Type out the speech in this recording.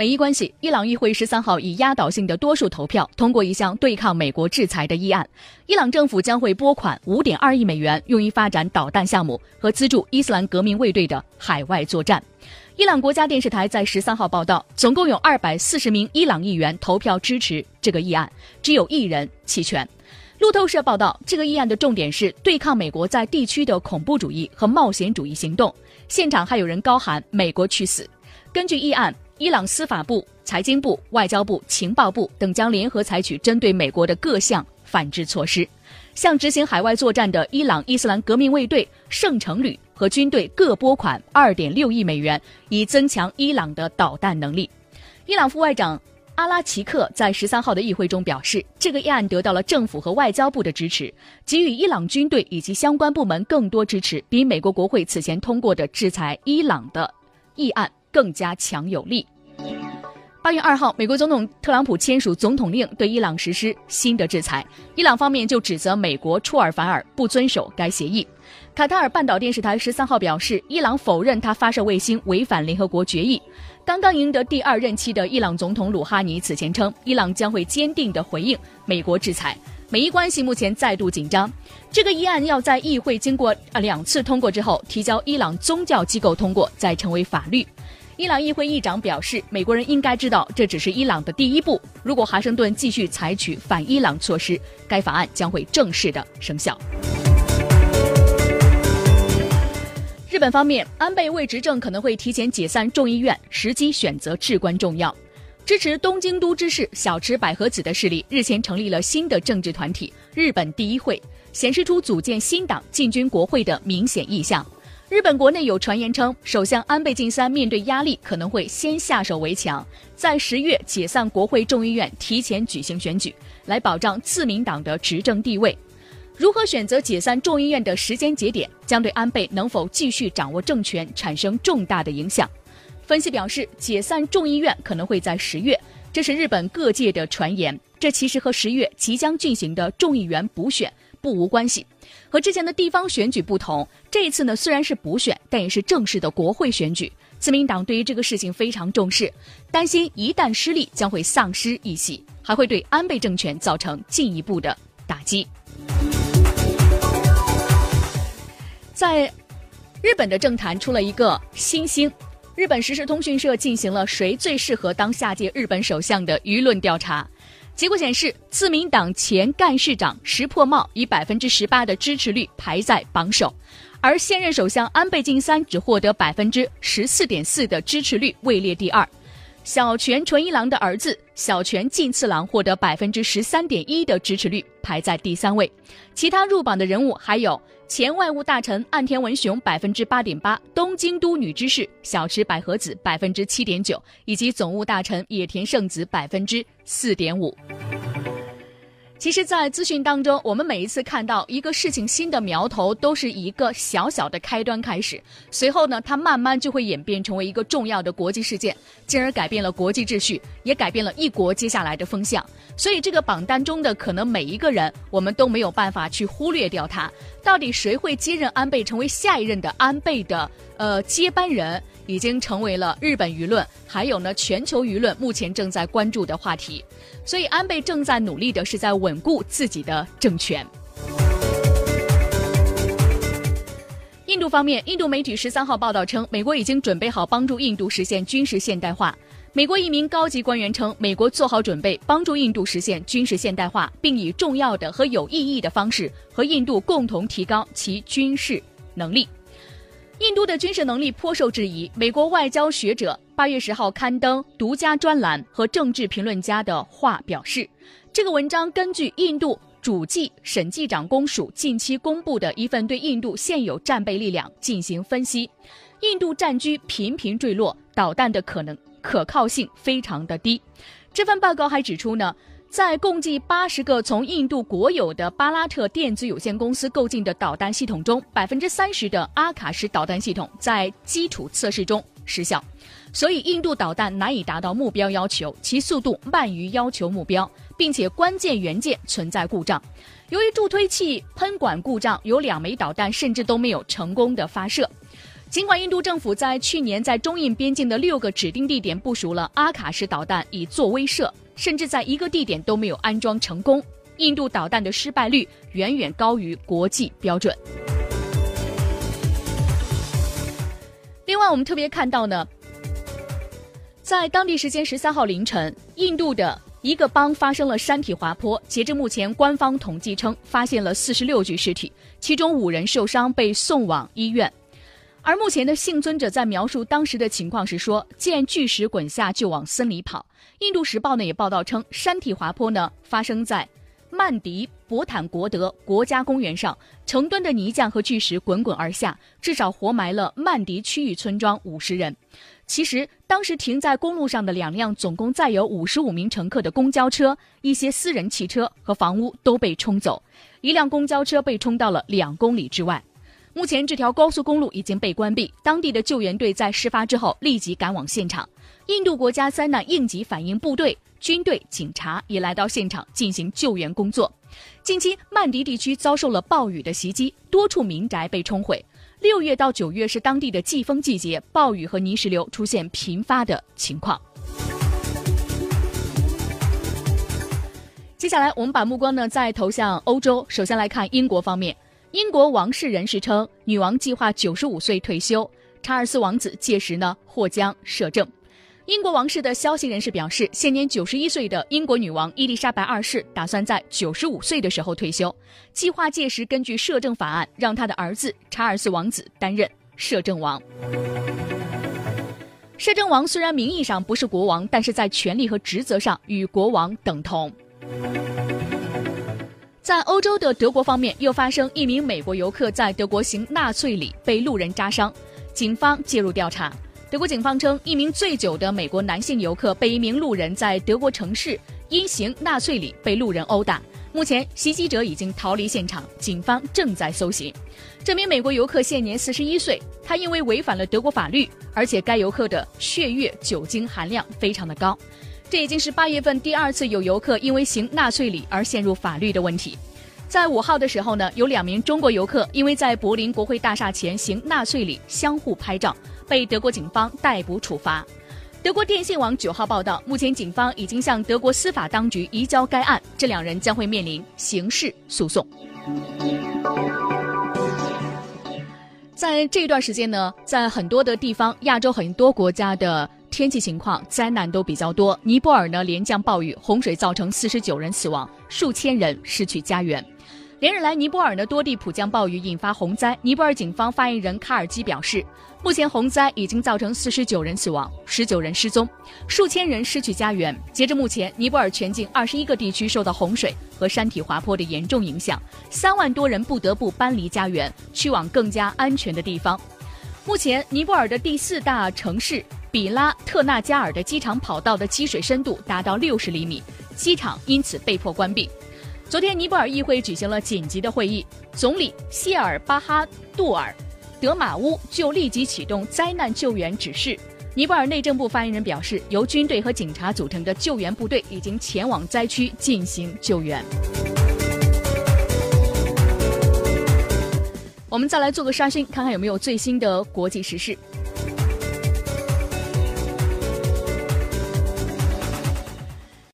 美伊关系，伊朗议会十三号以压倒性的多数投票通过一项对抗美国制裁的议案，伊朗政府将会拨款五点二亿美元用于发展导弹项目和资助伊斯兰革命卫队的海外作战。伊朗国家电视台在十三号报道，总共有二百四十名伊朗议员投票支持这个议案，只有一人弃权。路透社报道，这个议案的重点是对抗美国在地区的恐怖主义和冒险主义行动，现场还有人高喊“美国去死”。根据议案。伊朗司法部、财经部、外交部、情报部等将联合采取针对美国的各项反制措施，向执行海外作战的伊朗伊斯兰革命卫队圣城旅和军队各拨款二点六亿美元，以增强伊朗的导弹能力。伊朗副外长阿拉奇克在十三号的议会中表示，这个议案得到了政府和外交部的支持，给予伊朗军队以及相关部门更多支持，比美国国会此前通过的制裁伊朗的议案。更加强有力。八月二号，美国总统特朗普签署总统令，对伊朗实施新的制裁。伊朗方面就指责美国出尔反尔，不遵守该协议。卡塔尔半岛电视台十三号表示，伊朗否认他发射卫星违反联合国决议。刚刚赢得第二任期的伊朗总统鲁哈尼此前称，伊朗将会坚定地回应美国制裁。美伊关系目前再度紧张。这个议案要在议会经过啊两次通过之后，提交伊朗宗教机构通过，再成为法律。伊朗议会议长表示，美国人应该知道这只是伊朗的第一步。如果华盛顿继续采取反伊朗措施，该法案将会正式的生效。日本方面，安倍未执政可能会提前解散众议院，时机选择至关重要。支持东京都知事小池百合子的势力日前成立了新的政治团体——日本第一会，显示出组建新党进军国会的明显意向。日本国内有传言称，首相安倍晋三面对压力，可能会先下手为强，在十月解散国会众议院，提前举行选举，来保障自民党的执政地位。如何选择解散众议院的时间节点，将对安倍能否继续掌握政权产生重大的影响。分析表示，解散众议院可能会在十月，这是日本各界的传言。这其实和十月即将进行的众议员补选不无关系。和之前的地方选举不同，这一次呢虽然是补选，但也是正式的国会选举。自民党对于这个事情非常重视，担心一旦失利将会丧失一席，还会对安倍政权造成进一步的打击。在日本的政坛出了一个新星，日本时事通讯社进行了谁最适合当下届日本首相的舆论调查。结果显示，自民党前干事长石破茂以百分之十八的支持率排在榜首，而现任首相安倍晋三只获得百分之十四点四的支持率，位列第二。小泉纯一郎的儿子小泉进次郎获得百分之十三点一的支持率，排在第三位。其他入榜的人物还有。前外务大臣岸田文雄百分之八点八，东京都女知事小池百合子百分之七点九，以及总务大臣野田圣子百分之四点五。其实，在资讯当中，我们每一次看到一个事情新的苗头，都是一个小小的开端开始，随后呢，它慢慢就会演变成为一个重要的国际事件，进而改变了国际秩序，也改变了一国接下来的风向。所以，这个榜单中的可能每一个人，我们都没有办法去忽略掉他。到底谁会接任安倍，成为下一任的安倍的呃接班人？已经成为了日本舆论，还有呢全球舆论目前正在关注的话题。所以安倍正在努力的是在稳固自己的政权。印度方面，印度媒体十三号报道称，美国已经准备好帮助印度实现军事现代化。美国一名高级官员称，美国做好准备帮助印度实现军事现代化，并以重要的和有意义的方式和印度共同提高其军事能力。印度的军事能力颇受质疑。美国外交学者八月十号刊登独家专栏和政治评论家的话表示，这个文章根据印度主计审计长公署近期公布的一份对印度现有战备力量进行分析，印度战机频频坠落，导弹的可能可靠性非常的低。这份报告还指出呢。在共计八十个从印度国有的巴拉特电子有限公司购进的导弹系统中，百分之三十的阿卡什导弹系统在基础测试中失效，所以印度导弹难以达到目标要求，其速度慢于要求目标，并且关键元件存在故障。由于助推器喷管故障，有两枚导弹甚至都没有成功的发射。尽管印度政府在去年在中印边境的六个指定地点部署了阿卡什导弹以作威慑，甚至在一个地点都没有安装成功，印度导弹的失败率远远高于国际标准。另外，我们特别看到呢，在当地时间十三号凌晨，印度的一个邦发生了山体滑坡，截至目前，官方统计称发现了四十六具尸体，其中五人受伤被送往医院。而目前的幸存者在描述当时的情况时说：“见巨石滚下就往森里跑。”印度时报呢也报道称，山体滑坡呢发生在曼迪博坦国德国家公园上，成吨的泥浆和巨石滚滚而下，至少活埋了曼迪区域村庄五十人。其实当时停在公路上的两辆总共载有五十五名乘客的公交车、一些私人汽车和房屋都被冲走，一辆公交车被冲到了两公里之外。目前这条高速公路已经被关闭，当地的救援队在事发之后立即赶往现场。印度国家灾难应急反应部队、军队、警察也来到现场进行救援工作。近期曼迪地区遭受了暴雨的袭击，多处民宅被冲毁。六月到九月是当地的季风季节，暴雨和泥石流出现频发的情况。接下来，我们把目光呢再投向欧洲，首先来看英国方面。英国王室人士称，女王计划九十五岁退休，查尔斯王子届时呢或将摄政。英国王室的消息人士表示，现年九十一岁的英国女王伊丽莎白二世打算在九十五岁的时候退休，计划届时根据摄政法案让他的儿子查尔斯王子担任摄政王。摄政王虽然名义上不是国王，但是在权力和职责上与国王等同。在欧洲的德国方面，又发生一名美国游客在德国行纳粹礼被路人扎伤，警方介入调查。德国警方称，一名醉酒的美国男性游客被一名路人在德国城市因行纳粹礼被路人殴打。目前，袭击者已经逃离现场，警方正在搜寻。这名美国游客现年四十一岁，他因为违反了德国法律，而且该游客的血液酒精含量非常的高。这已经是八月份第二次有游客因为行纳粹礼而陷入法律的问题。在五号的时候呢，有两名中国游客因为在柏林国会大厦前行纳粹礼相互拍照，被德国警方逮捕处罚。德国电信网九号报道，目前警方已经向德国司法当局移交该案，这两人将会面临刑事诉讼。在这段时间呢，在很多的地方，亚洲很多国家的。天气情况灾难都比较多，尼泊尔呢连降暴雨，洪水造成四十九人死亡，数千人失去家园。连日来，尼泊尔的多地普降暴雨，引发洪灾。尼泊尔警方发言人卡尔基表示，目前洪灾已经造成四十九人死亡，十九人失踪，数千人失去家园。截至目前，尼泊尔全境二十一个地区受到洪水和山体滑坡的严重影响，三万多人不得不搬离家园，去往更加安全的地方。目前，尼泊尔的第四大城市。比拉特纳加尔的机场跑道的积水深度达到六十厘米，机场因此被迫关闭。昨天，尼泊尔议会举行了紧急的会议，总理谢尔巴哈杜尔德马乌就立即启动灾难救援指示。尼泊尔内政部发言人表示，由军队和警察组成的救援部队已经前往灾区进行救援。我们再来做个刷新，看看有没有最新的国际时事。